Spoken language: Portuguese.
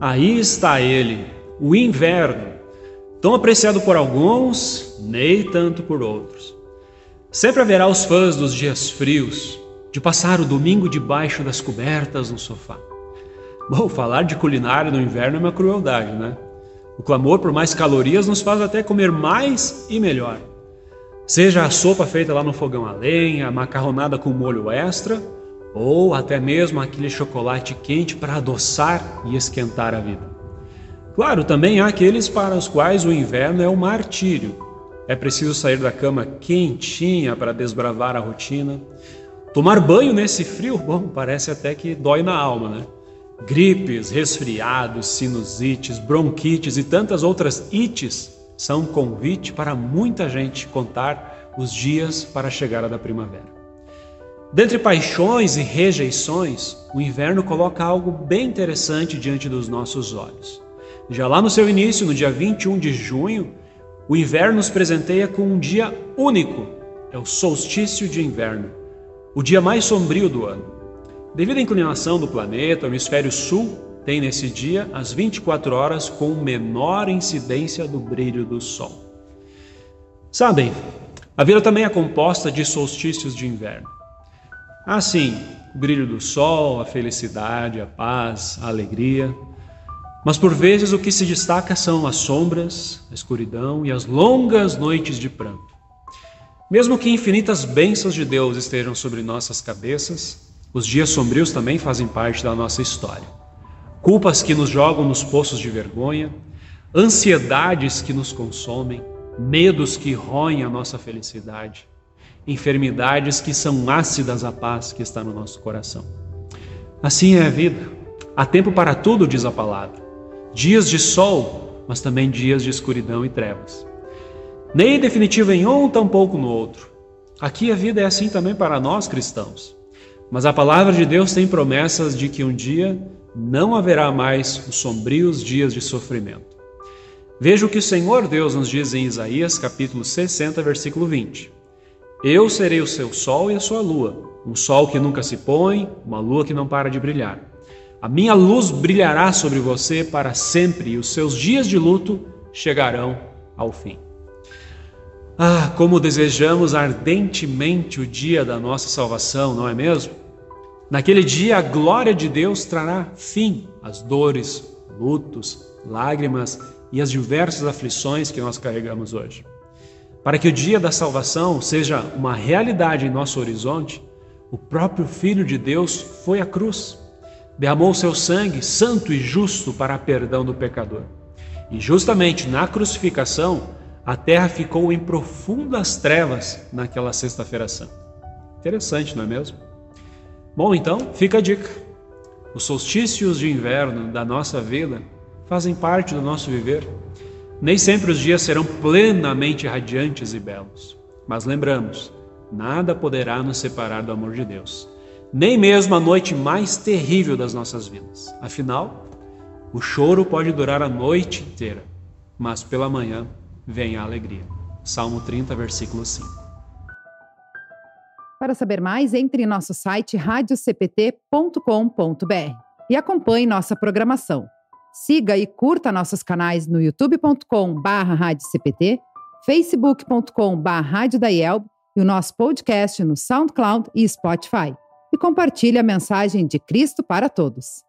Aí está ele, o inverno, tão apreciado por alguns, nem tanto por outros. Sempre haverá os fãs dos dias frios, de passar o domingo debaixo das cobertas no sofá. Bom, falar de culinária no inverno é uma crueldade, né? O clamor por mais calorias nos faz até comer mais e melhor. Seja a sopa feita lá no fogão a lenha, a macarronada com molho extra, ou até mesmo aquele chocolate quente para adoçar e esquentar a vida. Claro, também há aqueles para os quais o inverno é um martírio. É preciso sair da cama quentinha para desbravar a rotina. Tomar banho nesse frio, bom, parece até que dói na alma, né? Gripes, resfriados, sinusites, bronquites e tantas outras ites são um convite para muita gente contar os dias para a chegada da primavera. Dentre paixões e rejeições, o inverno coloca algo bem interessante diante dos nossos olhos. Já lá no seu início, no dia 21 de junho, o inverno nos presenteia com um dia único, é o solstício de inverno, o dia mais sombrio do ano. Devido à inclinação do planeta, o hemisfério sul tem nesse dia as 24 horas com menor incidência do brilho do sol. Sabem, a vida também é composta de solstícios de inverno. Assim, o brilho do sol, a felicidade, a paz, a alegria. Mas por vezes o que se destaca são as sombras, a escuridão e as longas noites de pranto. Mesmo que infinitas bênçãos de Deus estejam sobre nossas cabeças, os dias sombrios também fazem parte da nossa história. Culpas que nos jogam nos poços de vergonha, ansiedades que nos consomem, medos que roem a nossa felicidade, enfermidades que são ácidas à paz que está no nosso coração. Assim é a vida. Há tempo para tudo, diz a palavra. Dias de sol, mas também dias de escuridão e trevas. Nem definitivo em um, tampouco no outro. Aqui a vida é assim também para nós cristãos. Mas a palavra de Deus tem promessas de que um dia não haverá mais os sombrios dias de sofrimento. Veja o que o Senhor Deus nos diz em Isaías, capítulo 60, versículo 20. Eu serei o seu sol e a sua lua, um sol que nunca se põe, uma lua que não para de brilhar. A minha luz brilhará sobre você para sempre e os seus dias de luto chegarão ao fim. Ah, como desejamos ardentemente o dia da nossa salvação, não é mesmo? Naquele dia a glória de Deus trará fim às dores, lutos, lágrimas e às diversas aflições que nós carregamos hoje. Para que o dia da salvação seja uma realidade em nosso horizonte, o próprio Filho de Deus foi à cruz, derramou seu sangue santo e justo para perdão do pecador. E justamente na crucificação, a terra ficou em profundas trevas naquela sexta-feira santa. Interessante, não é mesmo? Bom, então, fica a dica. Os solstícios de inverno da nossa vida fazem parte do nosso viver. Nem sempre os dias serão plenamente radiantes e belos, mas lembramos, nada poderá nos separar do amor de Deus, nem mesmo a noite mais terrível das nossas vidas. Afinal, o choro pode durar a noite inteira, mas pela manhã vem a alegria. Salmo 30, versículo 5. Para saber mais, entre em nosso site radiocpt.com.br e acompanhe nossa programação. Siga e curta nossos canais no youtube.com/radiocpt, facebook.com/rádio e o nosso podcast no SoundCloud e Spotify. E compartilhe a mensagem de Cristo para todos.